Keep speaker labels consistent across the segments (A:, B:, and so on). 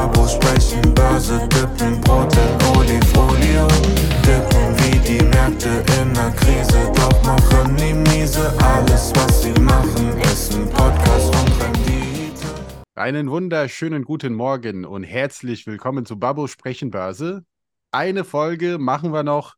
A: Babos sprechen Börse, dippen Brot in Olifolie. Dippen wie die Märkte in der Krise, doch machen die miese. Alles, was sie machen, ist ein Podcast und Rendite.
B: Einen wunderschönen guten Morgen und herzlich willkommen zu Babbo Sprechen Börse. Eine Folge machen wir noch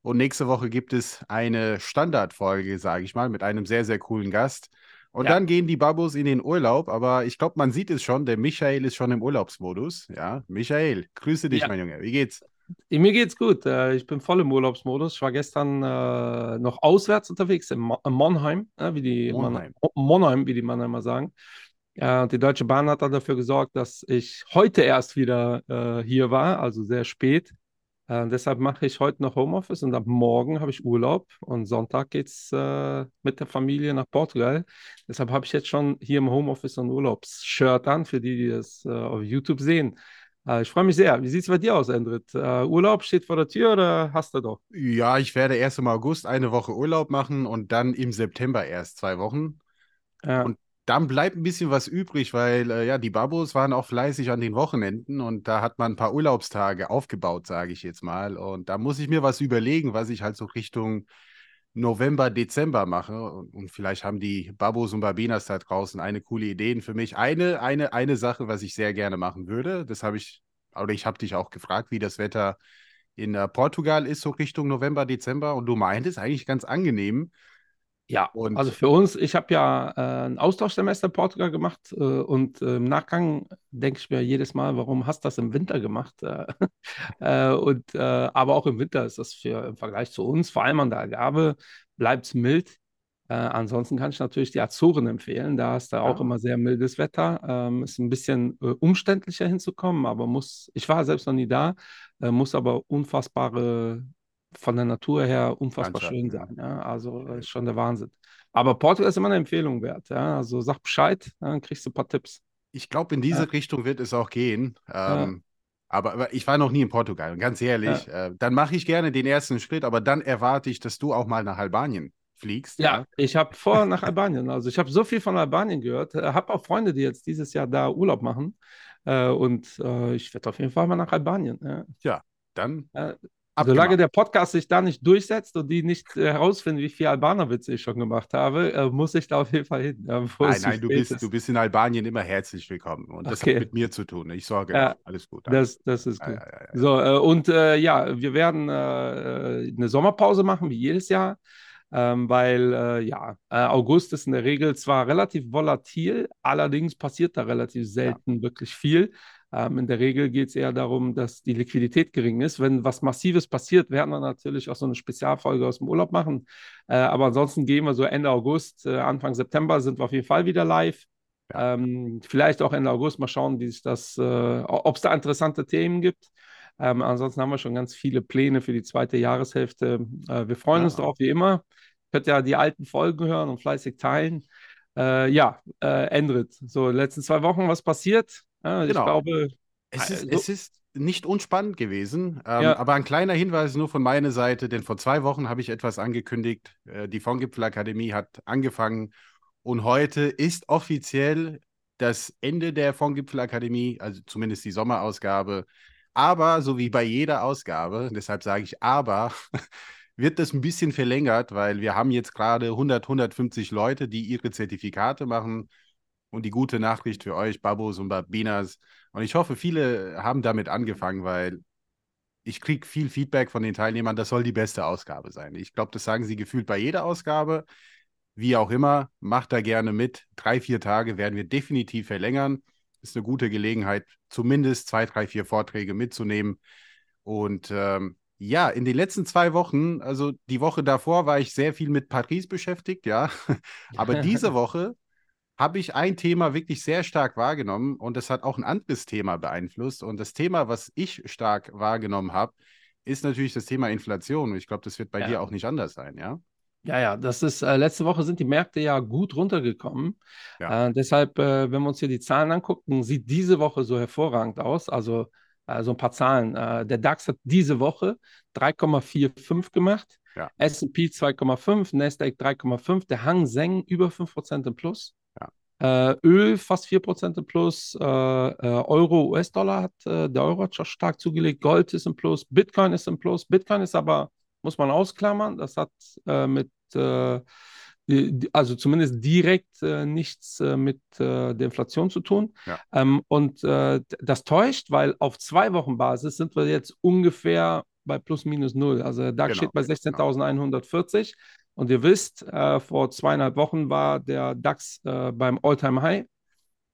B: und nächste Woche gibt es eine Standardfolge, sage ich mal, mit einem sehr, sehr coolen Gast. Und
C: Ja.
B: dann gehen die Babos in den Urlaub, aber ich glaube, man sieht es schon, der Michael ist schon im Urlaubsmodus. Ja, Michael, grüße dich,
C: Ja.
B: mein Junge. Wie geht's?
C: Mir geht's gut. Äh, Ich bin voll im Urlaubsmodus. Ich war gestern äh, noch auswärts unterwegs in Mo- in Monheim, äh, wie die
B: Monheim.
C: Man, Monheim, wie die Mannheimer sagen. Äh, die Deutsche Bahn hat dann dafür gesorgt, dass ich heute erst wieder äh, hier war, also sehr spät. Äh, deshalb mache ich heute noch Homeoffice und ab morgen habe ich Urlaub und Sonntag geht's äh, mit der Familie nach Portugal. Deshalb habe ich jetzt schon hier im Homeoffice ein Urlaubsshirt an, für die, die das äh, auf YouTube sehen. Äh, ich freue mich sehr. Wie sieht es bei dir aus, Endrit? Äh, Urlaub steht vor der Tür oder hast du doch?
B: Ja, ich werde erst im August eine Woche Urlaub machen und dann im September erst zwei Wochen.
C: Ja.
B: Und dann bleibt ein bisschen was übrig, weil äh, ja, die Babos waren auch fleißig an den Wochenenden und da hat man ein paar Urlaubstage aufgebaut, sage ich jetzt mal. Und da muss ich mir was überlegen, was ich halt so Richtung November, Dezember mache. Und, und vielleicht haben die Babos und Babinas da draußen eine coole Ideen für mich. Eine, eine, eine Sache, was ich sehr gerne machen würde, das habe ich, oder ich habe dich auch gefragt, wie das Wetter in äh, Portugal ist, so Richtung November, Dezember. Und du meintest eigentlich ganz angenehm.
C: Ja,
B: Und-
C: also für uns, ich habe ja äh, ein Austauschsemester in Portugal gemacht äh, und äh, im Nachgang denke ich mir jedes Mal, warum hast du das im Winter gemacht? Äh, und, äh, aber auch im Winter ist das für, im Vergleich zu uns, vor allem an der Algarve, bleibt es mild. Äh, ansonsten kann ich natürlich die Azoren empfehlen. Da ist da auch
B: Ja.
C: immer sehr mildes Wetter. Ähm, ist ein bisschen umständlicher hinzukommen, aber muss, ich war selbst noch nie da, muss aber unfassbare, von der Natur her unfassbar
B: Landschaft,
C: schön
B: ja.
C: sein. Ja? Also äh, ist schon der Wahnsinn. Aber Portugal ist immer eine Empfehlung wert. Ja? Also sag Bescheid, ja, dann kriegst du ein paar Tipps.
B: Ich glaube, in diese
C: Ja.
B: Richtung wird es auch gehen.
C: Ja.
B: Ähm, aber, aber ich war noch nie in Portugal, ganz ehrlich. Äh, dann mache ich gerne den ersten Schritt, aber dann erwarte ich, dass du auch mal nach Albanien fliegst.
C: Ja, ich habe vor nach Albanien. Also ich habe so viel von Albanien gehört. Habe auch Freunde, die jetzt dieses Jahr da Urlaub machen. Äh, und äh, ich werde auf jeden Fall mal nach Albanien. Ja.
B: Dann
C: Äh,
B: abgemacht.
C: Solange der Podcast sich da nicht durchsetzt und die nicht äh, herausfinden, wie viel Albaner-Witze ich schon gemacht habe, äh, muss ich da auf jeden Fall hin.
B: Nein, nein, du bist,
C: ist.
B: du bist in Albanien immer herzlich willkommen. Und das
C: Okay.
B: hat mit mir zu tun. Ich sorge
C: Ja.
B: Alles gut.
C: Das, das ist gut.
B: ja, ja, ja.
C: So, äh, und äh, ja, wir werden äh, eine Sommerpause machen, wie jedes Jahr, ähm, weil äh, ja, äh, August ist in der Regel zwar relativ volatil, allerdings passiert da relativ selten wirklich viel. Ähm, in der Regel geht es eher darum, dass die Liquidität gering ist. Wenn was Massives passiert, werden wir natürlich auch so eine Spezialfolge aus dem Urlaub machen. Äh, aber ansonsten gehen wir so Ende August, äh, Anfang September sind wir auf jeden Fall wieder live.
B: Ja.
C: Ähm, vielleicht auch Ende August mal schauen, wie sich das, äh, ob es da interessante Themen gibt. Ähm, ansonsten haben wir schon ganz viele Pläne für die zweite Jahreshälfte. Äh, wir freuen uns
B: Ja.
C: drauf, wie immer. Könnt ja die alten Folgen hören und fleißig teilen. Äh, ja, äh, Endrit. So, letzten zwei Wochen was passiert? Ja,
B: Genau.
C: Ich glaube,
B: Es ist,
C: Also-
B: es ist nicht unspannend gewesen, ähm,
C: Ja.
B: aber ein kleiner Hinweis nur von meiner Seite, denn vor zwei Wochen habe ich etwas angekündigt. Äh, die Fondgipfelakademie hat angefangen und heute ist offiziell das Ende der Fondgipfelakademie, also zumindest die Sommerausgabe. Aber so wie bei jeder Ausgabe, deshalb sage ich aber, wird das ein bisschen verlängert, weil wir haben jetzt gerade 100, 150 Leute, die ihre Zertifikate machen. Und die gute Nachricht für euch, Babos und Babinas, und ich hoffe, viele haben damit angefangen, weil ich kriege viel Feedback von den Teilnehmern, das soll die beste Ausgabe sein. Ich glaube, das sagen sie gefühlt bei jeder Ausgabe. Wie auch immer, macht da gerne mit. Drei, vier Tage werden wir definitiv verlängern. Ist eine gute Gelegenheit, zumindest zwei, drei, vier Vorträge mitzunehmen. Und ähm, ja, in den letzten zwei Wochen, also die Woche davor war ich sehr viel mit Paris beschäftigt, ja. Aber diese Woche habe ich ein Thema wirklich sehr stark wahrgenommen und das hat auch ein anderes Thema beeinflusst. Und das Thema, was ich stark wahrgenommen habe, ist natürlich das Thema Inflation. Und ich glaube, das wird bei
C: Ja.
B: dir auch nicht anders sein, ja?
C: Ja, ja, das ist, äh, letzte Woche sind die Märkte ja gut runtergekommen.
B: Ja.
C: Äh, deshalb, äh, wenn wir uns hier die Zahlen angucken, sieht diese Woche so hervorragend aus. Also äh, so ein paar Zahlen. Äh, der DAX hat diese Woche 3,45 gemacht,
B: Ja.
C: S&P 2,5, Nasdaq 3,5, der Hang Seng über 5% im Plus.
B: Ja.
C: Äh, Öl fast 4% im Plus, Euro, US-Dollar hat, der Euro hat schon stark zugelegt, Gold ist im Plus, Bitcoin ist im Plus. Bitcoin ist aber, muss man ausklammern, das hat äh, mit, also zumindest direkt nichts mit der Inflation zu tun. Ja. Ähm, und das täuscht, weil auf zwei Wochen Basis sind wir jetzt ungefähr bei plus minus null. Also der DAX genau, steht bei 16.140. Genau. Und ihr wisst, äh, vor zweieinhalb Wochen war der DAX äh, beim Alltime high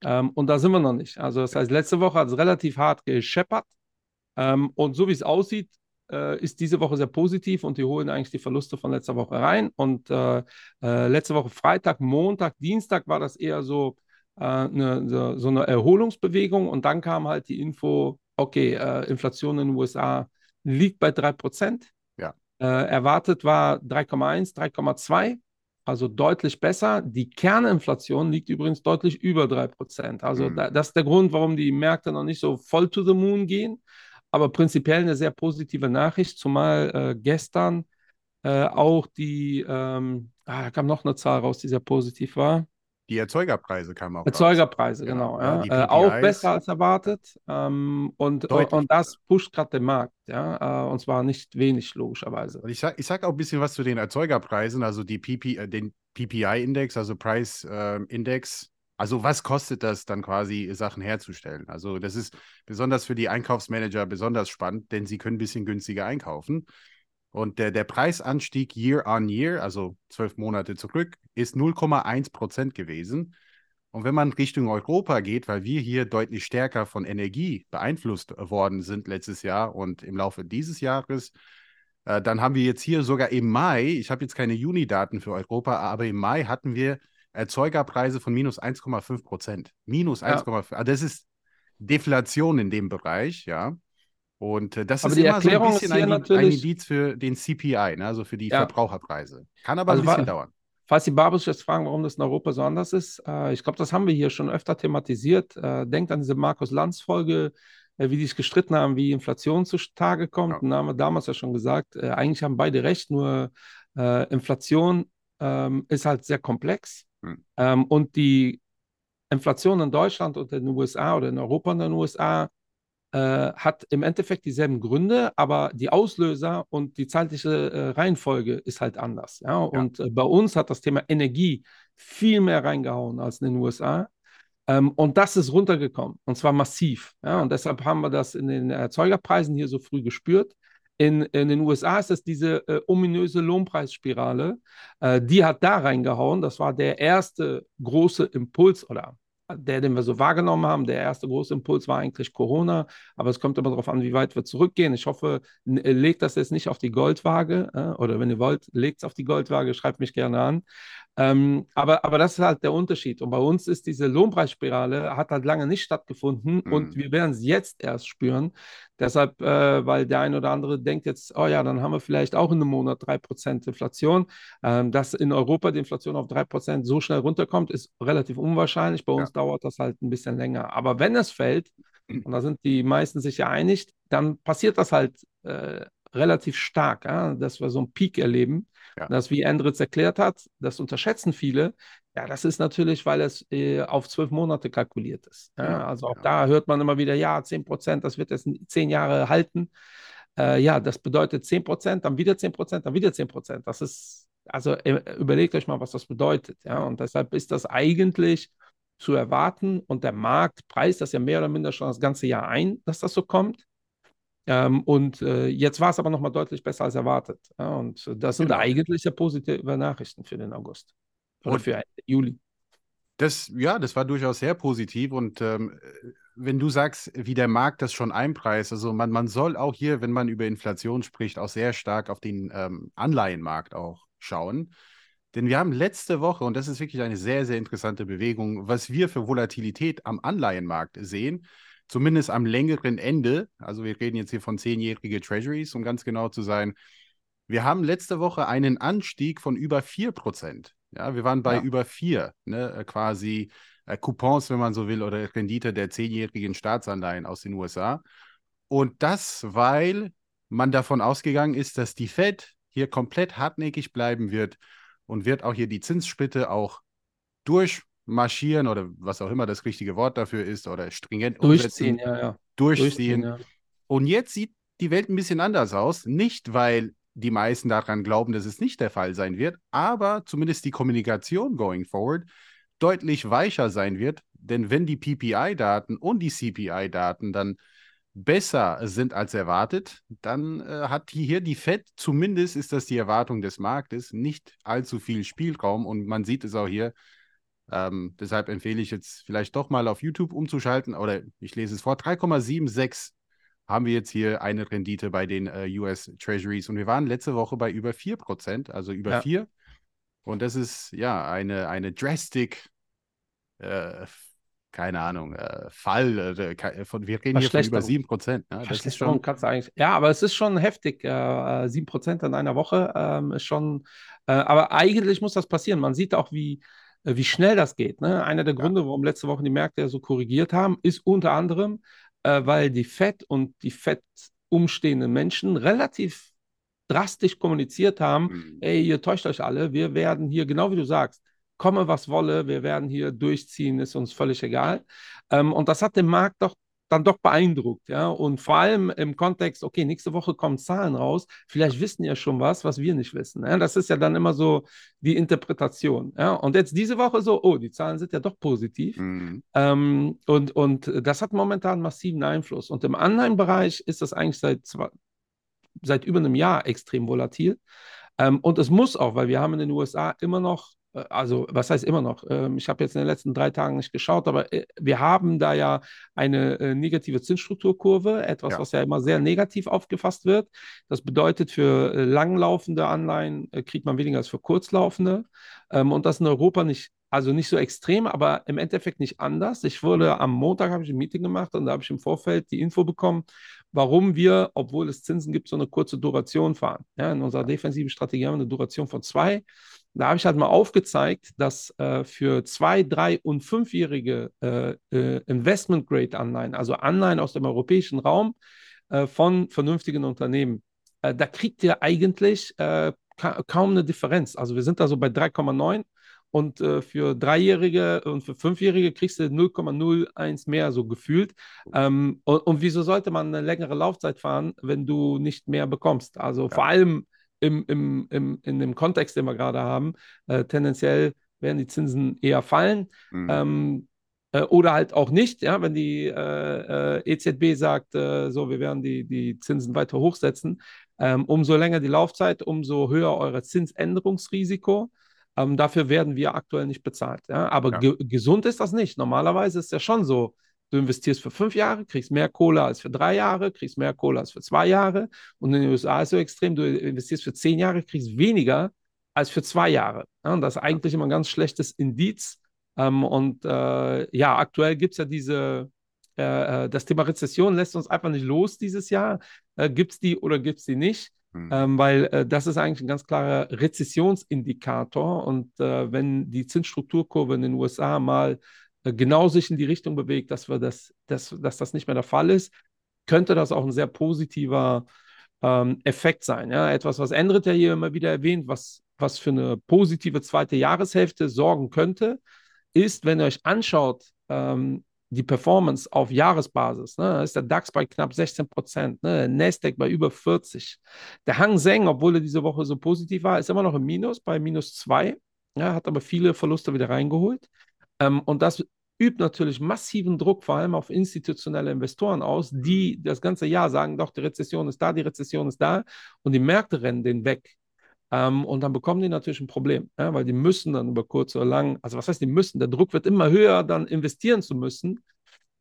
C: Ähm, und da sind wir noch nicht. Also das heißt, letzte Woche hat es relativ hart gescheppert. Ähm, und so wie es aussieht, äh, ist diese Woche sehr positiv und die holen eigentlich die Verluste von letzter Woche rein. Und äh, äh, letzte Woche Freitag, Montag, Dienstag war das eher so, eine, äh, so, eine Erholungsbewegung. Und dann kam halt die Info, okay, Inflation in den USA liegt bei 3%. Äh, erwartet war 3,1, 3,2, also deutlich besser. Die Kerninflation liegt übrigens deutlich über 3%. Also mhm. da, das ist der Grund, warum die Märkte noch nicht so voll to the moon gehen. Aber prinzipiell eine sehr positive Nachricht, zumal äh, gestern äh, auch die, ähm, ah, da kam noch eine Zahl raus, die sehr positiv war.
B: Die Erzeugerpreise kamen auch.
C: Erzeugerpreise, raus. genau. genau ja. Äh, auch besser als erwartet. Ähm, und, und das pusht gerade den Markt, ja. Äh, und zwar nicht wenig, logischerweise.
B: Und ich sage ich sag auch ein bisschen was zu den Erzeugerpreisen, also die PP, äh, den PPI-Index, also Price äh, Index. Also was kostet das dann quasi, Sachen herzustellen? Also das ist besonders für die Einkaufsmanager besonders spannend, denn sie können ein bisschen günstiger einkaufen. Und der, der Preisanstieg year on year, also zwölf Monate zurück, ist 0,1 Prozent gewesen. Und wenn man Richtung Europa geht, weil wir hier deutlich stärker von Energie beeinflusst worden sind letztes Jahr und im Laufe dieses Jahres, äh, dann haben wir jetzt hier sogar im Mai, ich habe jetzt keine Juni-Daten für Europa, aber im Mai hatten wir Erzeugerpreise von minus 1,5 Prozent. Minus 1,5. Ja. Also das ist Deflation in dem Bereich, ja. Und äh, das aber ist immer Erklärung so ein bisschen ein, ein, Indiz für den CPI, ne? also für die ja. Verbraucherpreise. Kann aber also ein bisschen dauern.
C: Falls die Barbus jetzt fragen, warum das in Europa so anders ist, äh, ich glaube, das haben wir hier schon öfter thematisiert. Äh, denkt an diese Markus Lanz-Folge, äh, wie die sich gestritten haben, wie Inflation zutage kommt. Ja. Und da haben wir damals ja schon gesagt, äh, eigentlich haben beide recht, nur äh, Inflation ähm, ist halt sehr komplex. Hm. Ähm, und die Inflation in Deutschland und in den USA oder in Europa und in den USA äh, hat im Endeffekt dieselben Gründe, aber die Auslöser und die zeitliche äh, Reihenfolge ist halt anders. Ja? Und ja. Äh, bei uns hat das Thema Energie viel mehr reingehauen als in den USA. Ähm, und das ist runtergekommen und zwar massiv. Ja? Und deshalb haben wir das in den Erzeugerpreisen hier so früh gespürt. In, in, den USA ist es diese äh, ominöse Lohnpreisspirale, äh, die hat da reingehauen. Das war der erste große Impuls oder der, den wir so wahrgenommen haben, der erste große Impuls war eigentlich Corona, aber es kommt immer darauf an, wie weit wir zurückgehen. Ich hoffe, äh, legt das jetzt nicht auf die Goldwaage äh, oder wenn ihr wollt, legt es auf die Goldwaage, schreibt mich gerne an. Ähm, aber, aber das ist halt der Unterschied. Und bei uns ist diese Lohnpreisspirale, hat halt lange nicht stattgefunden mhm. und wir werden es jetzt erst spüren. Deshalb, äh, weil der eine oder andere denkt jetzt, oh ja, dann haben wir vielleicht auch in einem Monat 3% Inflation. Ähm, dass in Europa die Inflation auf 3% so schnell runterkommt, ist relativ unwahrscheinlich. Bei uns ja. dauert das halt ein bisschen länger. Aber wenn es fällt, und da sind die meisten sich ja einig, dann passiert das halt äh, relativ stark, ja? dass wir so einen Peak erleben. Ja. Das, wie Endritz erklärt hat, das unterschätzen viele. Ja, das ist natürlich, weil es äh, auf zwölf Monate kalkuliert ist. Ja? Ja, also auch da hört man immer wieder, ja, 10 Prozent, das wird jetzt zehn Jahre halten. Äh, ja, das bedeutet 10 Prozent, dann wieder 10 Prozent, dann wieder 10 Prozent. Das ist, also äh, überlegt euch mal, was das bedeutet. Ja? Und deshalb ist das eigentlich zu erwarten und der Markt preist das ja mehr oder minder schon das ganze Jahr ein, dass das so kommt. Ähm, und äh, jetzt war es aber nochmal deutlich besser als erwartet. Ja, und das sind genau. eigentlich positive Nachrichten für den August oder und für Juli.
B: Das, ja, das war durchaus sehr positiv. Und ähm, wenn du sagst, wie der Markt das schon einpreist, also man, man soll auch hier, wenn man über Inflation spricht, auch sehr stark auf den ähm, Anleihenmarkt auch schauen. Denn wir haben letzte Woche, und das ist wirklich eine sehr, sehr interessante Bewegung, was wir für Volatilität am Anleihenmarkt sehen, zumindest am längeren Ende, also wir reden jetzt hier von zehnjährige Treasuries, um ganz genau zu sein, wir haben letzte Woche einen Anstieg von über 4%. Ja, wir waren bei ja. über 4, ne, äh, quasi äh, Coupons, wenn man so will, oder Rendite der zehnjährigen Staatsanleihen aus den USA. Und das, weil man davon ausgegangen ist, dass die Fed hier komplett hartnäckig bleiben wird und wird auch hier die Zinssplitte auch durch durchmarschieren oder was auch immer das richtige Wort dafür ist oder stringent
C: Durchziehen,
B: umsetzen,
C: ja, ja.
B: durchziehen.
C: ja.
B: Und jetzt sieht die Welt ein bisschen anders aus. Nicht, weil die meisten daran glauben, dass es nicht der Fall sein wird, aber zumindest die Kommunikation going forward deutlich weicher sein wird. Denn wenn die PPI-Daten und die CPI-Daten dann besser sind als erwartet, dann äh, hat hier die Fed, zumindest ist das die Erwartung des Marktes, nicht allzu viel Spielraum und man sieht es auch hier. Ähm, deshalb empfehle ich jetzt vielleicht doch mal auf YouTube umzuschalten oder ich lese es vor, 3,76 haben wir jetzt hier eine Rendite bei den äh, US Treasuries und wir waren letzte Woche bei über 4%, also über
C: Ja.
B: 4. Und das ist ja eine, eine drastic äh, keine Ahnung, äh, Fall. Äh, von, wir reden hier von über
C: Verschlechterung.
B: 7 Prozent. Ne? Das ist schon,
C: kannst du eigentlich. Ja, aber es ist schon heftig. Äh, äh, 7% in einer Woche ähm, ist schon. Äh, aber eigentlich muss das passieren. Man sieht auch, wie, äh, wie schnell das geht. Ne? Einer der. Gründe, warum letzte Woche die Märkte ja so korrigiert haben, ist unter anderem, äh, weil die FED und die FED umstehenden Menschen relativ drastisch kommuniziert haben,
B: Mhm.
C: ey, ihr täuscht euch alle, wir werden hier, genau wie du sagst, komme was wolle, wir werden hier durchziehen, ist uns völlig egal. Ähm, und das hat den Markt doch dann doch beeindruckt, ja. Und vor allem im Kontext, okay, nächste Woche kommen Zahlen raus, vielleicht wissen ja schon was, was wir nicht wissen. Ja? Das ist ja dann immer so die Interpretation. Ja? Und jetzt diese Woche so, oh, die Zahlen sind ja doch positiv.
B: Mhm.
C: Ähm, und, und das hat momentan massiven Einfluss. Und im Anleihenbereich ist das eigentlich seit, zwei, seit über einem Jahr extrem volatil. Ähm, und es muss auch, weil wir haben in den USA immer noch, also was heißt immer noch? Ähm, ich habe jetzt in den letzten drei Tagen nicht geschaut, aber äh, wir haben da ja eine äh, negative Zinsstrukturkurve, etwas,
B: Ja.
C: was ja immer sehr negativ aufgefasst wird. Das bedeutet, für äh, langlaufende Anleihen äh, kriegt man weniger als für kurzlaufende. Ähm, und das in Europa nicht, also nicht so extrem, aber im Endeffekt nicht anders. Ich wurde am Montag habe ich ein Meeting gemacht und da habe ich im Vorfeld die Info bekommen, warum wir, obwohl es Zinsen gibt, so eine kurze Duration fahren. Ja, in unserer defensiven Strategie haben wir eine Duration von zwei. Da habe ich halt mal aufgezeigt, dass äh, für zwei, drei und fünfjährige äh, äh, Investment-Grade-Anleihen, also Anleihen aus dem europäischen Raum äh, von vernünftigen Unternehmen, äh, da kriegt ihr eigentlich äh, ka kaum eine Differenz. Also wir sind da so bei 3,9 und äh, für Dreijährige und für Fünfjährige kriegst du 0,01 mehr so gefühlt. Ähm, und, und wieso sollte man eine längere Laufzeit fahren, wenn du nicht mehr bekommst? Also vor allem im, im, im, in dem Kontext, den wir gerade haben, äh, tendenziell werden die Zinsen eher fallen.
B: Mhm.
C: Ähm, äh, oder halt auch nicht, ja, wenn die äh, äh, EZB sagt, äh, so, wir werden die, die Zinsen weiter hochsetzen. Ähm, umso länger die Laufzeit, umso höher euer Zinsänderungsrisiko. Ähm, dafür werden wir aktuell nicht bezahlt. Ja? Aber
B: Ja.
C: ge gesund ist das nicht. Normalerweise ist es ja schon so, du investierst für fünf Jahre, kriegst mehr Kohle als für drei Jahre, kriegst mehr Kohle als für zwei Jahre. Und in den USA ist es so extrem, du investierst für zehn Jahre, kriegst weniger als für zwei Jahre. Ja? Und das ist eigentlich immer ein ganz schlechtes Indiz. Ähm, und äh, ja, aktuell gibt es ja diese, äh, äh, das Thema Rezession lässt uns einfach nicht los dieses Jahr. Äh, gibt es die oder gibt es die nicht?
B: Mhm.
C: Ähm, weil äh, das ist eigentlich ein ganz klarer Rezessionsindikator. Und äh, wenn die Zinsstrukturkurve in den USA mal genau sich in die Richtung bewegt, dass, wir das, dass, dass das nicht mehr der Fall ist, könnte das auch ein sehr positiver ähm, Effekt sein. Ja? Etwas, was Endrit ja hier immer wieder erwähnt, was, was für eine positive zweite Jahreshälfte sorgen könnte, ist, wenn ihr euch anschaut, ähm, die Performance auf Jahresbasis, ne, ist der DAX bei knapp 16 Prozent, ne, der Nasdaq bei über 40. Der Hang Seng, obwohl er diese Woche so positiv war, ist immer noch im Minus, bei minus 2, ja, hat aber viele Verluste wieder reingeholt. Ähm, und das übt natürlich massiven Druck, vor allem auf institutionelle Investoren aus, die das ganze Jahr sagen, doch, die Rezession ist da, die Rezession ist da und die Märkte rennen den weg. Ähm, und dann bekommen die natürlich ein Problem, ja, weil die müssen dann über kurz oder lang, also was heißt, die müssen, der Druck wird immer höher, dann investieren zu müssen.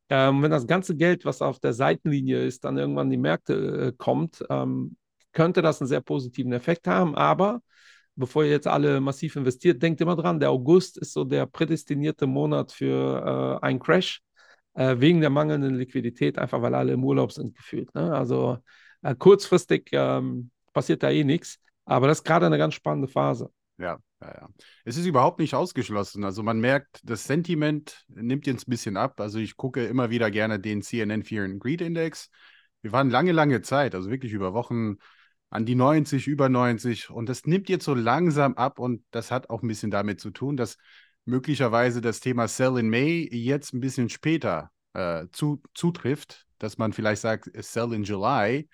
C: Ähm, wenn das ganze Geld, was auf der Seitenlinie ist, dann irgendwann in die Märkte äh, kommt, ähm, könnte das einen sehr positiven Effekt haben. Aber bevor ihr jetzt alle massiv investiert, denkt immer dran, der August ist so der prädestinierte Monat für äh, einen Crash äh, wegen der mangelnden Liquidität, einfach weil alle im Urlaub sind gefühlt. Ne? Also äh, kurzfristig ähm, passiert da eh nichts. Aber das ist gerade eine ganz spannende Phase.
B: Ja, ja, ja. Es ist überhaupt nicht ausgeschlossen. Also man merkt, das Sentiment nimmt jetzt ein bisschen ab. Also ich gucke immer wieder gerne den CNN Fear and Greed Index. Wir waren lange, lange Zeit, also wirklich über Wochen an die 90, über 90 und das nimmt jetzt so langsam ab und das hat auch ein bisschen damit zu tun, dass möglicherweise das Thema Sell in May jetzt ein bisschen später äh, zu, zutrifft, dass man vielleicht sagt, Sell in July.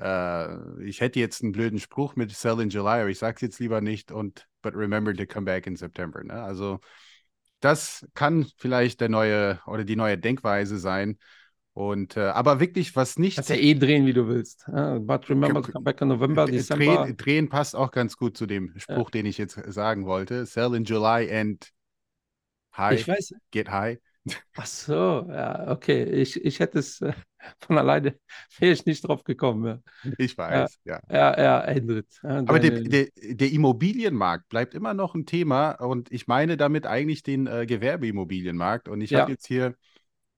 B: Äh, ich hätte jetzt einen blöden Spruch mit Sell in July, aber ich sage es jetzt lieber nicht und but remember to come back in September. Ne? Also das kann vielleicht der neue oder die neue Denkweise sein. Und äh, aber wirklich, was nicht.
C: Kannst ja eh drehen, wie du willst. Ja, but remember to come back in November, December.
B: Drehen, drehen, passt auch ganz gut zu dem Spruch, ja. den ich jetzt sagen wollte. Sell in July and high.
C: Ich weiß.
B: Get high.
C: Ach so, ja, okay. Ich, ich hätte es äh, von alleine, wäre ich nicht drauf gekommen. Ja.
B: Ich weiß, ja.
C: Ja, ja, ändert.
B: Ja, Aber der, der, der, Immobilienmarkt bleibt immer noch ein Thema und ich meine damit eigentlich den äh, Gewerbeimmobilienmarkt. Und ich habe jetzt hier,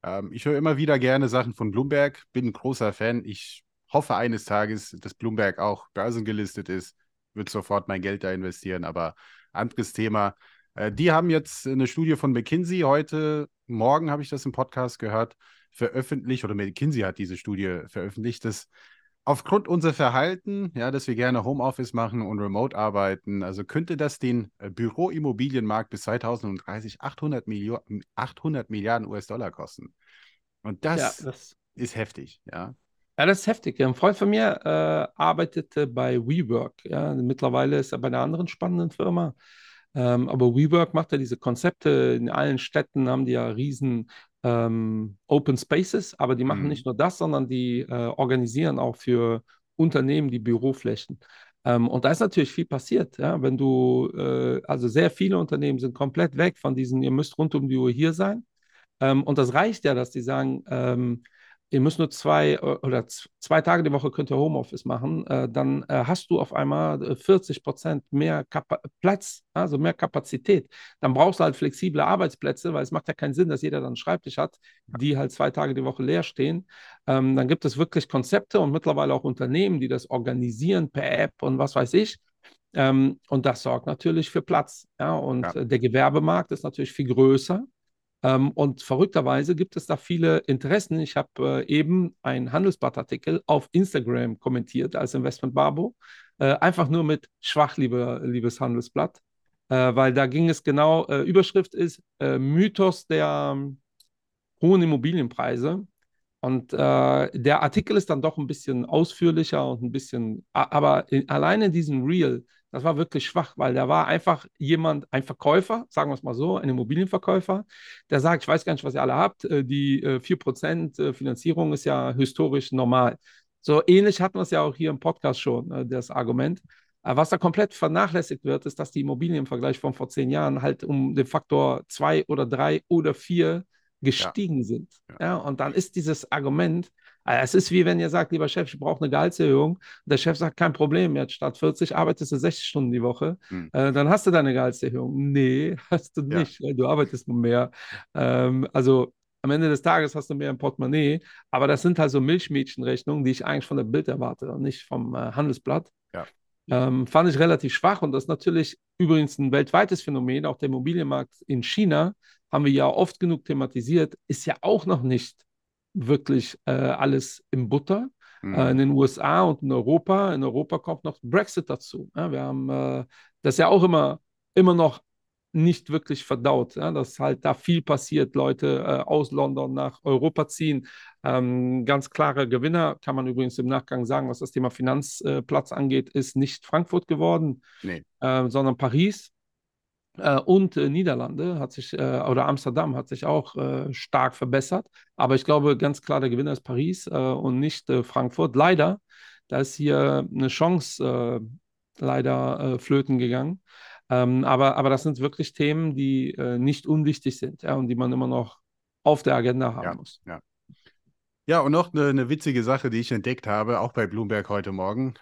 B: ähm, ich höre immer wieder gerne Sachen von Bloomberg, bin ein großer Fan. Ich hoffe eines Tages, dass Bloomberg auch börsengelistet ist, würde sofort mein Geld da investieren. Aber anderes Thema. Äh, die haben jetzt eine Studie von McKinsey heute, morgen habe ich das im Podcast gehört, veröffentlicht, oder McKinsey hat diese Studie veröffentlicht, dass aufgrund unser Verhalten, ja, dass wir gerne Homeoffice machen und remote arbeiten, also könnte das den äh, Büroimmobilienmarkt bis 2030 800, Millio 800 Milliarden US-Dollar kosten. Und das, ja, das, ist heftig, ja.
C: Ja, das ist heftig. Ein Freund von mir äh, arbeitete bei WeWork. Ja. Mittlerweile ist er bei einer anderen spannenden Firma. Ähm, aber WeWork macht ja diese Konzepte. In allen Städten haben die ja riesen ähm, Open Spaces, aber die machen mhm. nicht nur das, sondern die äh, organisieren auch für Unternehmen die Büroflächen. Ähm, und da ist natürlich viel passiert. Ja? Wenn du, äh, also sehr viele Unternehmen sind komplett weg von diesen, ihr müsst rund um die Uhr hier sein. Ähm, und das reicht ja, dass die sagen, ähm, ihr müsst nur zwei äh, oder zwei Tage die Woche könnt ihr Homeoffice machen, äh, dann äh, hast du auf einmal 40 äh, Prozent mehr Kapa Platz, also mehr Kapazität. Dann brauchst du halt flexible Arbeitsplätze, weil es macht ja keinen Sinn, dass jeder dann einen Schreibtisch hat, die halt zwei Tage die Woche leer stehen. Ähm, dann gibt es wirklich Konzepte und mittlerweile auch Unternehmen, die das organisieren per App und was weiß ich. Ähm, und das sorgt natürlich für Platz. Ja? Und ja. der Gewerbemarkt ist natürlich viel größer. Ähm, und verrückterweise gibt es da viele Interessen. Ich habe äh, eben einen Handelsblattartikel auf Instagram kommentiert als Investment Barbo, äh, einfach nur mit Schwach, liebe, liebes Handelsblatt, äh, weil da ging es genau, äh, Überschrift ist äh, Mythos der ähm, hohen Immobilienpreise. Und äh, der Artikel ist dann doch ein bisschen ausführlicher und ein bisschen, aber in, alleine in diesem Reel das war wirklich schwach, weil da war einfach jemand, ein Verkäufer, sagen wir es mal so, ein Immobilienverkäufer, der sagt, ich weiß gar nicht, was ihr alle habt, äh, die 4% äh, äh, Finanzierung ist ja historisch normal. So ähnlich hatten wir es ja auch hier im Podcast schon, das Argument. Was da komplett vernachlässigt wird, ist, dass die Immobilien im Vergleich von vor zehn Jahren halt um den Faktor zwei oder drei oder vier gestiegen ja. sind. Ja. und dann ist dieses Argument, äh, es ist wie wenn ihr sagt, lieber Chef, ich brauche eine Gehaltserhöhung. Und der Chef sagt, kein Problem, jetzt statt 40 arbeitest du 60 Stunden die Woche. Hm. Äh, dann hast du deine Gehaltserhöhung. Nee, hast du nicht, ja. weil du arbeitest nur mehr. Ähm, also am Ende des Tages hast du mehr im Portemonnaie, aber das sind halt so Milchmädchenrechnungen, die ich eigentlich von der Bild erwarte und nicht vom äh, Handelsblatt. Ja. Ähm, fand ich relativ schwach und das ist natürlich übrigens ein weltweites Phänomen. Auch der Immobilienmarkt in China haben wir ja oft genug thematisiert, ist ja auch noch nicht wirklich äh, alles im Butter. Mhm. Äh, in den USA und in Europa. In Europa kommt noch Brexit dazu. Ja, wir haben äh, das ja auch immer, immer noch nicht wirklich verdaut, ja, dass halt da viel passiert, Leute äh, aus London nach Europa ziehen. Ähm, ganz klare Gewinner, kann man übrigens im Nachgang sagen, was das Thema Finanzplatz angeht, ist nicht Frankfurt geworden, nee. äh, sondern Paris. Äh, und äh, Niederlande hat sich, äh, oder Amsterdam hat sich auch äh, stark verbessert. Aber ich glaube ganz klar, der Gewinner ist Paris äh, und nicht äh, Frankfurt. Leider, da ist hier eine Chance leider flöten gegangen. Ähm, aber, aber das sind wirklich Themen, die nicht unwichtig sind ja, und die man immer noch auf der Agenda haben
B: ja,
C: muss.
B: Ja. Ja, und noch eine, eine, witzige Sache, die ich entdeckt habe, auch bei Bloomberg heute Morgen.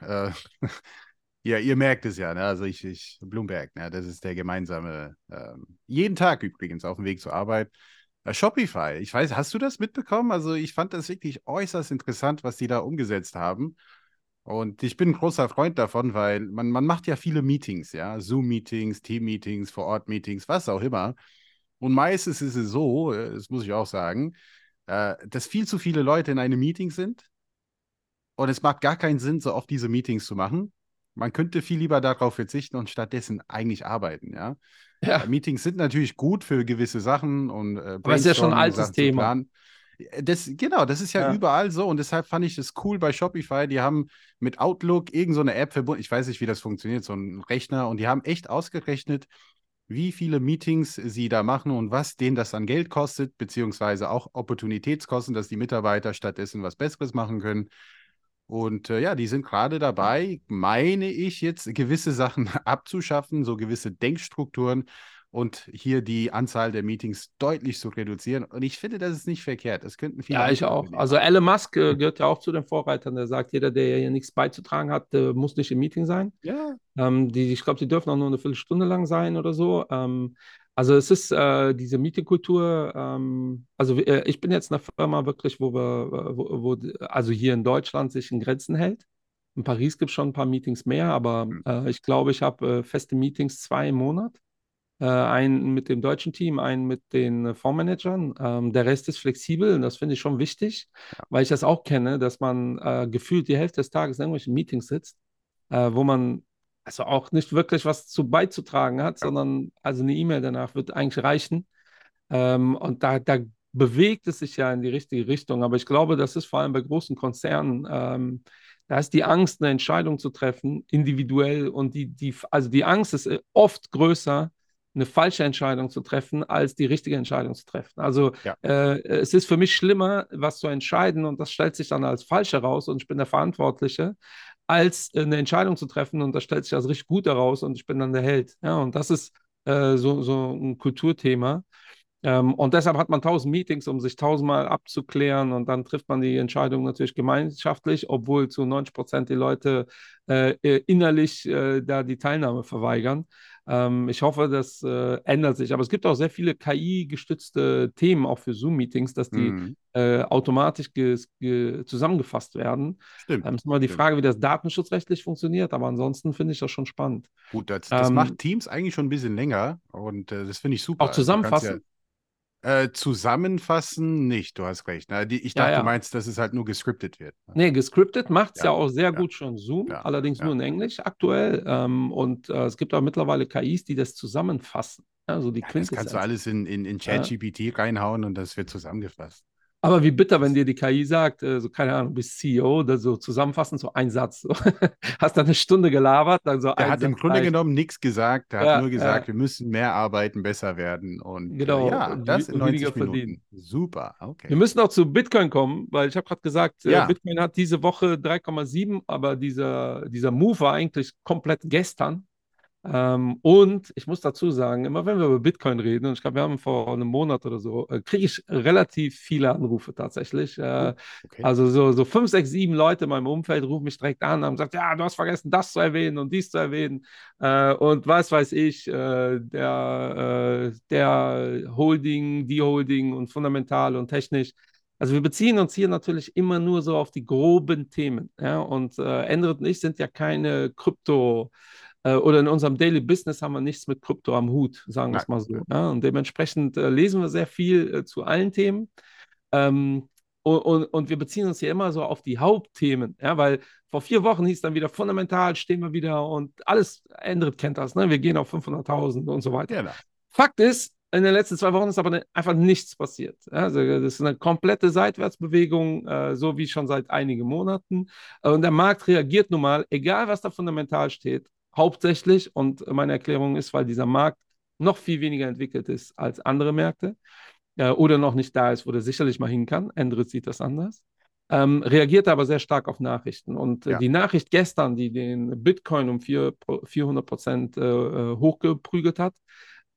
B: Ja, ihr merkt es ja, ne? also ich, ich Bloomberg, ne? das ist der gemeinsame, ähm, jeden Tag übrigens auf dem Weg zur Arbeit. Äh, Shopify, ich weiß, hast du das mitbekommen? Also ich fand das wirklich äußerst interessant, was die da umgesetzt haben. Und ich bin ein großer Freund davon, weil man, man macht ja viele Meetings, ja, Zoom-Meetings, Team-Meetings, Vor-Ort-Meetings, was auch immer. Und meistens ist es so, äh, das muss ich auch sagen, äh, dass viel zu viele Leute in einem Meeting sind. Und es macht gar keinen Sinn, so oft diese Meetings zu machen. Man könnte viel lieber darauf verzichten und stattdessen eigentlich arbeiten, ja. Ja. Meetings sind natürlich gut für gewisse Sachen und äh,
C: Aber es ist ja schon ein altes
B: Sachen
C: Thema.
B: planen. Das, genau, das ist ja,
C: Ja.
B: überall so und deshalb fand ich es cool bei Shopify. Die haben mit Outlook irgend so eine App verbunden. Ich weiß nicht, wie das funktioniert, so ein Rechner und die haben echt ausgerechnet, wie viele Meetings sie da machen und was denen das an Geld kostet, beziehungsweise auch Opportunitätskosten, dass die Mitarbeiter stattdessen was Besseres machen können. Und äh, ja, die sind gerade dabei, meine ich, jetzt gewisse Sachen abzuschaffen, so gewisse Denkstrukturen und hier die Anzahl der Meetings deutlich zu reduzieren. Und ich finde, das ist nicht verkehrt. Das könnten viele.
C: Ja, ich auch.
B: übernehmen.
C: Also Elon Musk äh, gehört ja auch zu den Vorreitern. Der sagt, jeder, der hier nichts beizutragen hat, äh, muss nicht im Meeting sein.
B: ja,
C: Ähm, die, ich glaube, die dürfen auch nur eine Viertelstunde lang sein oder so. Ähm, also es ist äh, diese Meetingkultur. Ähm, also äh, ich bin jetzt in einer Firma wirklich, wo wir, wo, wo, also hier in Deutschland sich in Grenzen hält. In Paris gibt es schon ein paar Meetings mehr, aber äh, ich glaube, ich habe äh, feste Meetings zwei im Monat. Äh, einen mit dem deutschen Team, einen mit den äh, Fondsmanagern. Ähm, der Rest ist flexibel und das finde ich schon wichtig, weil ich das auch kenne, dass man äh, gefühlt die Hälfte des Tages in irgendwelchen Meetings sitzt, äh, wo man also auch nicht wirklich was zu beizutragen hat, sondern also eine E-Mail danach wird eigentlich reichen. Ähm, und da, da bewegt es sich ja in die richtige Richtung. Aber ich glaube, das ist vor allem bei großen Konzernen, ähm, da ist die Angst, eine Entscheidung zu treffen, individuell. Und die, die, also die Angst ist äh, oft größer, eine falsche Entscheidung zu treffen, als die richtige Entscheidung zu treffen. Also
B: Ja.
C: äh, es ist für mich schlimmer, was zu entscheiden und das stellt sich dann als falsch heraus und ich bin der Verantwortliche, als äh, eine Entscheidung zu treffen und das stellt sich als richtig gut heraus und ich bin dann der Held. Ja, und das ist äh, so, so ein Kulturthema. Ähm, und deshalb hat man tausend Meetings, um sich tausendmal abzuklären und dann trifft man die Entscheidung natürlich gemeinschaftlich, obwohl zu 90 Prozent die Leute äh, innerlich äh, da die Teilnahme verweigern. Ähm, ich hoffe, das äh, ändert sich. Aber es gibt auch sehr viele KI-gestützte Themen auch für Zoom-Meetings, dass die
B: Mhm.
C: äh, automatisch zusammengefasst werden.
B: Stimmt.
C: Ähm, ist immer die
B: stimmt.
C: Frage, wie das datenschutzrechtlich funktioniert, aber ansonsten finde ich das schon spannend.
B: Gut, das, das
C: Ähm,
B: macht Teams eigentlich schon ein bisschen länger und äh, das finde ich super.
C: Auch
B: Also
C: zusammenfassen?
B: Ja, äh, zusammenfassen nicht, du hast recht. Na, die, ich dachte,
C: ja.
B: du meinst, dass es halt nur gescriptet wird. ne?
C: Nee, gescriptet macht es ja,
B: Ja,
C: auch sehr gut schon Zoom, allerdings nur in Englisch aktuell. Ähm, und äh, es gibt auch mittlerweile KIs, die das zusammenfassen. Also die
B: Ja, das kannst du alles in, in, in. ChatGPT reinhauen und das wird zusammengefasst.
C: Aber wie bitter, wenn dir die KI sagt, äh, so keine Ahnung, du bist CEO, oder so zusammenfassend, so ein Satz. So. Hast dann eine Stunde gelabert, dann so ein
B: hat im
C: Satz
B: Grunde
C: reicht.
B: genommen nichts gesagt. Der
C: Ja,
B: hat nur gesagt,
C: ja.
B: wir müssen mehr arbeiten, besser werden. Und äh,
C: Genau,
B: ja, das in
C: weniger
B: 90 Minuten.
C: verdienen.
B: Super, okay.
C: Wir müssen auch zu Bitcoin kommen, weil ich habe gerade gesagt, äh,
B: Ja.
C: Bitcoin hat diese Woche 3,7, aber dieser, dieser Move war eigentlich komplett gestern. Ähm, und ich muss dazu sagen, immer wenn wir über Bitcoin reden, und ich glaube, wir haben vor einem Monat oder so, äh, kriege ich relativ viele Anrufe tatsächlich. Äh,
B: okay.
C: Also so, so fünf, sechs, sieben Leute in meinem Umfeld rufen mich direkt an und haben gesagt, ja, du hast vergessen, das zu erwähnen und dies zu erwähnen. Äh, und was weiß ich, äh, der, äh, der Holding, die Holding und fundamental und technisch. Also wir beziehen uns hier natürlich immer nur so auf die groben Themen. Ja? Und äh, Endrit und ich sind ja keine Krypto- äh, oder in unserem Daily Business haben wir nichts mit Krypto am Hut, sagen wir es mal so. Ja? Und dementsprechend äh, lesen wir sehr viel äh, zu allen Themen. Ähm, und, und, und wir beziehen uns hier immer so auf die Hauptthemen, ja, weil vor vier Wochen hieß dann wieder fundamental, stehen wir wieder und alles, Endrit kennt das, ne? wir gehen auf 500.000 und so weiter.
B: Genau.
C: Fakt ist, in den letzten zwei Wochen ist aber ne- einfach nichts passiert. Also das ist eine komplette Seitwärtsbewegung, äh, so wie schon seit einigen Monaten. Und der Markt reagiert nun mal, egal was da fundamental steht, hauptsächlich, und meine Erklärung ist, weil dieser Markt noch viel weniger entwickelt ist als andere Märkte äh, oder noch nicht da ist, wo der sicherlich mal hin kann. Endrit sieht das anders. Ähm, reagiert aber sehr stark auf Nachrichten. Und äh,
B: Ja.
C: die Nachricht gestern, die den Bitcoin um vier, 400 Prozent äh, äh, hochgeprügelt hat,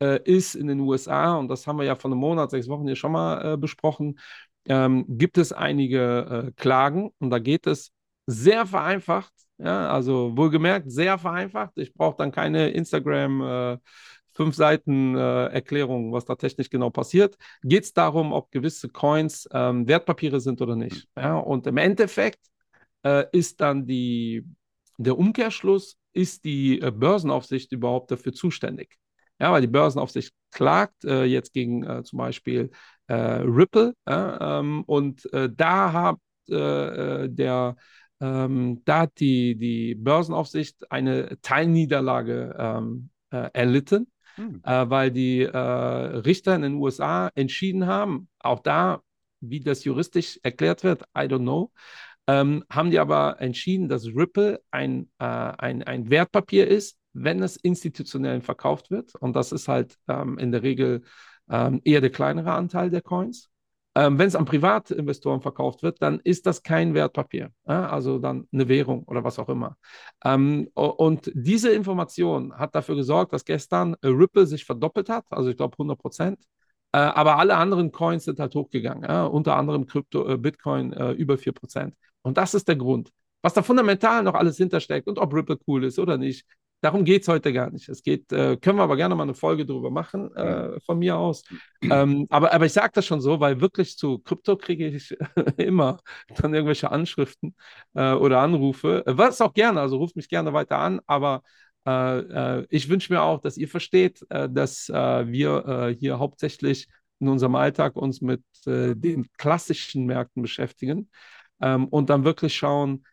C: äh, ist in den USA, und das haben wir ja vor einem Monat, sechs Wochen hier schon mal äh, besprochen, ähm, gibt es einige Klagen und da geht es sehr vereinfacht, ja, also wohlgemerkt sehr vereinfacht. Ich brauche dann keine Instagram äh, fünf Seiten äh, Erklärung, was da technisch genau passiert. Geht es darum, ob gewisse Coins ähm, Wertpapiere sind oder nicht. Ja, und im Endeffekt äh, ist dann die, der Umkehrschluss, ist die äh, Börsenaufsicht überhaupt dafür zuständig? Ja, weil die Börsenaufsicht klagt äh, jetzt gegen äh, zum Beispiel äh, Ripple ähm, und da hat der ähm, da hat die, die Börsenaufsicht eine Teilniederlage ähm, äh, erlitten. hm. äh, weil die äh, Richter in den USA entschieden haben, auch da, wie das juristisch erklärt wird, I don't know, ähm, haben die aber entschieden, dass Ripple ein, äh, ein, ein Wertpapier ist, wenn es institutionell verkauft wird. Und das ist halt ähm, in der Regel ähm, eher der kleinere Anteil der Coins. Ähm, wenn es an Privatinvestoren verkauft wird, dann ist das kein Wertpapier, ja? also dann eine Währung oder was auch immer. Ähm, und diese Information hat dafür gesorgt, dass gestern Ripple sich verdoppelt hat, also ich glaube 100 Prozent. Äh, aber alle anderen Coins sind halt hochgegangen, ja? unter anderem Krypto, äh, Bitcoin äh, über 4 Prozent. Und das ist der Grund. Was da fundamental noch alles hintersteckt und ob Ripple cool ist oder nicht, Darum geht es heute gar nicht. Es geht, äh, können wir aber gerne mal eine Folge drüber machen, äh, mhm. von mir aus. Ähm, aber, aber ich sage das schon so, weil wirklich zu Krypto kriege ich immer dann irgendwelche Anschriften äh, oder Anrufe. Was auch gerne, also ruft mich gerne weiter an, aber äh, äh, ich wünsche mir auch, dass ihr versteht, äh, dass wir hier hauptsächlich in unserem Alltag uns mit den klassischen Märkten beschäftigen ähm, und dann wirklich schauen,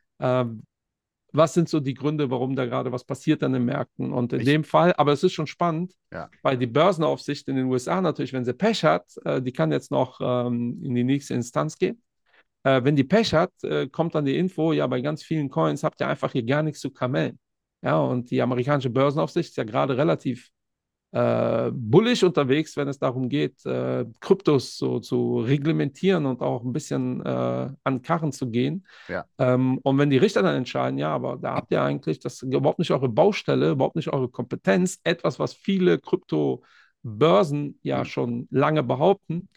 C: was sind so die Gründe, warum da gerade was passiert an den Märkten. Und in ich, dem Fall, aber es ist schon spannend, ja. weil die Börsenaufsicht in den USA natürlich, wenn sie Pech hat, äh, die kann jetzt noch ähm, in die nächste Instanz gehen. Äh, wenn die Pech hat, äh, kommt dann die Info, ja, bei ganz vielen Coins habt ihr einfach hier gar nichts zu kamellen. Ja, und die amerikanische Börsenaufsicht ist ja gerade relativ äh, bullisch unterwegs, wenn es darum geht, äh, Kryptos so zu reglementieren und auch ein bisschen äh, an Karren zu gehen. Ja. Ähm, und wenn die Richter dann entscheiden, ja, aber da habt ihr eigentlich das überhaupt nicht eure Baustelle, überhaupt nicht eure Kompetenz, etwas, was viele Kryptobörsen ja mhm. schon lange behaupten,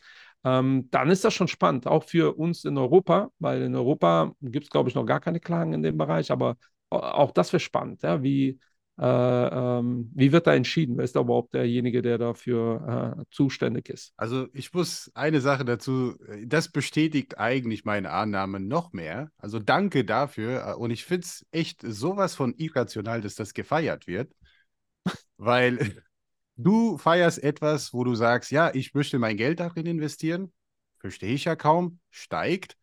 C: ähm, dann ist das schon spannend, auch für uns in Europa, weil in Europa gibt es, glaube ich, noch gar keine Klagen in dem Bereich, aber auch das wäre spannend, ja, wie äh, ähm, wie wird da entschieden? Wer ist da überhaupt derjenige, der dafür äh, zuständig ist?
B: Also ich muss eine Sache dazu, äh, das bestätigt eigentlich meine Annahme noch mehr. Also danke dafür. Äh, und ich finde es echt sowas von irrational, dass das gefeiert wird. Weil du feierst etwas, wo du sagst, ja, ich möchte mein Geld darin investieren. Verstehe ich ja kaum, steigt.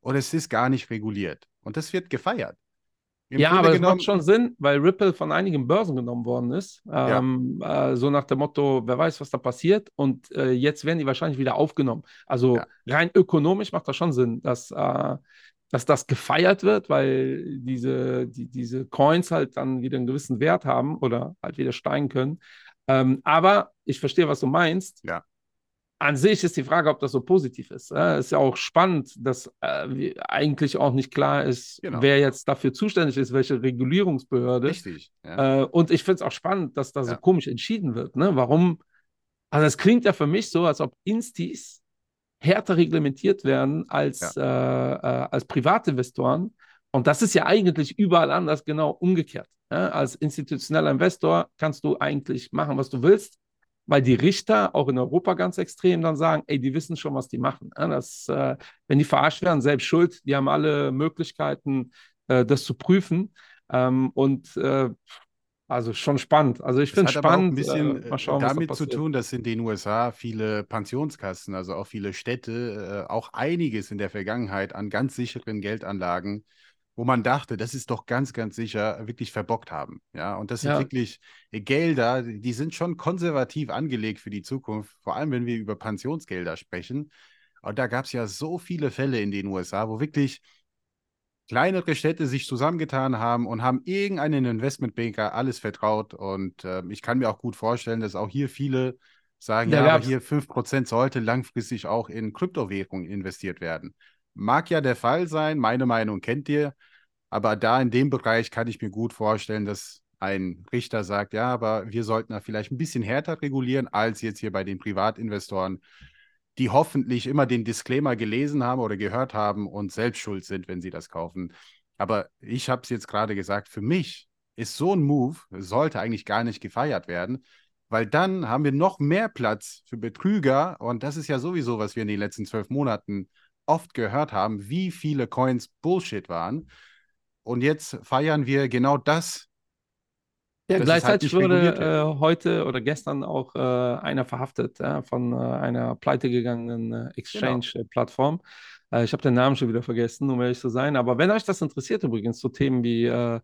B: Und es ist gar nicht reguliert. Und das wird gefeiert.
C: Im ja, Grunde aber es macht schon Sinn, weil Ripple von einigen Börsen genommen worden ist. Ähm, ja. äh, so nach dem Motto, wer weiß, was da passiert. Und äh, jetzt werden die wahrscheinlich wieder aufgenommen. Also ja. rein ökonomisch macht das schon Sinn, dass, äh, dass das gefeiert wird, weil diese, die, diese Coins halt dann wieder einen gewissen Wert haben oder halt wieder steigen können. Ähm, aber ich verstehe, was du meinst. Ja an sich ist die Frage, ob das so positiv ist. Es ist ja auch spannend, dass äh, eigentlich auch nicht klar ist, genau. wer jetzt dafür zuständig ist, welche Regulierungsbehörde. Richtig. Ja. Äh, und ich finde es auch spannend, dass da so ja. komisch entschieden wird. Ne? Warum? Also es klingt ja für mich so, als ob Instis härter reglementiert werden als, ja. äh, äh als Privatinvestoren. Und das ist ja eigentlich überall anders genau umgekehrt. Als institutioneller Investor kannst du eigentlich machen, was du willst weil die Richter auch in Europa ganz extrem dann sagen, ey, die wissen schon, was die machen. Das, äh, wenn die verarscht werden, selbst schuld, die haben alle Möglichkeiten, äh, das zu prüfen. Ähm, und äh, also schon spannend. Also ich finde es spannend.
B: Das hat ein bisschen äh, schauen, damit zu tun, dass in den USA viele Pensionskassen, also auch viele Städte, äh, auch einiges in der Vergangenheit an ganz sicheren Geldanlagen wo man dachte, das ist doch ganz, ganz sicher, wirklich verbockt haben. Ja, und das sind ja. wirklich Gelder, die sind schon konservativ angelegt für die Zukunft, vor allem wenn wir über Pensionsgelder sprechen. Und da gab es ja so viele Fälle in den USA, wo wirklich kleinere Städte sich zusammengetan haben und haben irgendeinen Investmentbanker alles vertraut. Und äh, ich kann mir auch gut vorstellen, dass auch hier viele sagen, ja, ja aber hier 5% sollte langfristig auch in Kryptowährungen investiert werden. Mag ja der Fall sein, meine Meinung kennt ihr. Aber da in dem Bereich kann ich mir gut vorstellen, dass ein Richter sagt, ja, aber wir sollten da vielleicht ein bisschen härter regulieren als jetzt hier bei den Privatinvestoren, die hoffentlich immer den Disclaimer gelesen haben oder gehört haben und selbst schuld sind, wenn sie das kaufen. Aber ich habe es jetzt gerade gesagt, für mich ist so ein Move, sollte eigentlich gar nicht gefeiert werden, weil dann haben wir noch mehr Platz für Betrüger und das ist ja sowieso, was wir in den letzten zwölf Monaten oft gehört haben, wie viele Coins Bullshit waren. Und jetzt feiern wir genau das.
C: Ja, halt gleichzeitig halt wurde äh, heute oder gestern auch äh, einer verhaftet ja, von äh, einer pleitegegangenen äh, Exchange-Plattform. Äh, ich habe den Namen schon wieder vergessen, um ehrlich zu sein. Aber wenn euch das interessiert übrigens, so Themen wie äh,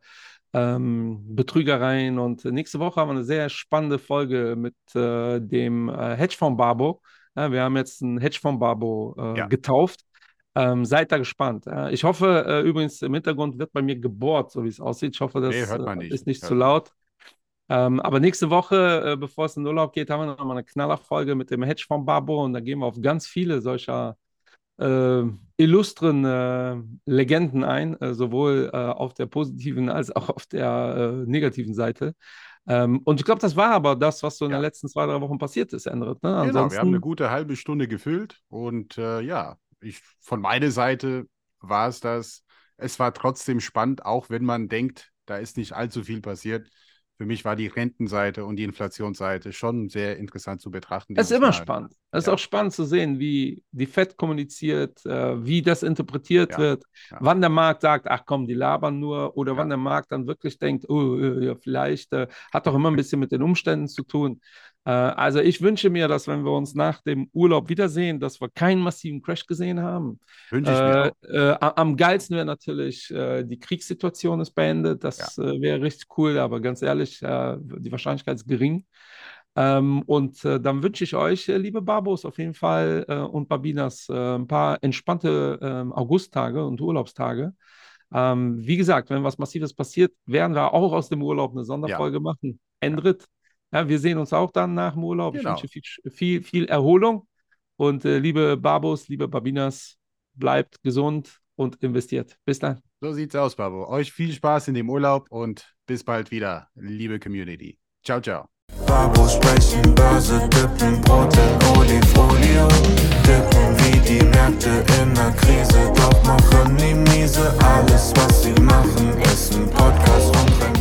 C: ähm, Betrügereien und nächste Woche haben wir eine sehr spannende Folge mit dem Hedgefonds Babo. Ja, wir haben jetzt einen Hedgefonds Babo äh,
B: Ja.
C: getauft. Ähm, seid da gespannt. Ja. Ich hoffe, äh, übrigens, im Hintergrund wird bei mir gebohrt, so wie es aussieht. Ich hoffe, das
B: Nee,
C: äh,
B: nicht.
C: ist nicht
B: Hört
C: zu laut. Ähm, aber nächste Woche, äh, bevor es in den Urlaub geht, haben wir noch mal eine Knallerfolge mit dem Hedgefonds Babo und da gehen wir auf ganz viele solcher äh, illustren äh, Legenden ein, äh, sowohl äh, auf der positiven als auch auf der äh, negativen Seite. Ähm, und ich glaube, das war aber das, was so in
B: Ja.
C: den letzten zwei, drei Wochen passiert ist, Endrit. Ne?
B: Genau, wir haben eine gute halbe Stunde gefüllt und äh, ja, ich, von meiner Seite war es das. Es war trotzdem spannend, auch wenn man denkt, da ist nicht allzu viel passiert. Für mich war die Rentenseite und die Inflationsseite schon sehr interessant zu betrachten.
C: es ist immer
B: Mal.
C: spannend. Es ist
B: Ja.
C: auch spannend zu sehen, wie die Fed kommuniziert, äh, wie das interpretiert
B: Ja,
C: wird,
B: ja.
C: wann der Markt sagt, ach komm, die labern nur, oder wann der Markt dann wirklich denkt, oh, äh, ja, vielleicht äh, hat doch immer ein bisschen mit den Umständen zu tun. Äh, also ich wünsche mir, dass wenn wir uns nach dem Urlaub wiedersehen, dass wir keinen massiven Crash gesehen haben.
B: Wünsche ich mir
C: Äh,
B: auch.
C: äh, am geilsten wäre natürlich, äh, die Kriegssituation ist beendet. Das äh, wäre richtig cool, aber ganz ehrlich, äh, die Wahrscheinlichkeit ist gering. Ähm, und dann wünsche ich euch, liebe Babos, auf jeden Fall und Babinas, ein paar entspannte ähm, Augusttage und Urlaubstage. Ähm, wie gesagt, wenn was Massives passiert, werden wir auch aus dem Urlaub eine Sonderfolge machen. Endrit. Ja, wir sehen uns auch dann nach dem Urlaub.
B: Genau.
C: Ich wünsche viel, viel, viel Erholung. Und äh, liebe Babos, liebe Babinas, bleibt gesund und investiert. Bis dann.
B: So sieht's aus, Babo. Euch viel Spaß in dem Urlaub und bis bald wieder, liebe Community. Ciao, ciao.
A: Babo sprechen, Börse dippen, Brot in Olifolio Dippen wie die Märkte in der Krise Doch machen nie miese Alles was sie machen ist ein Podcast und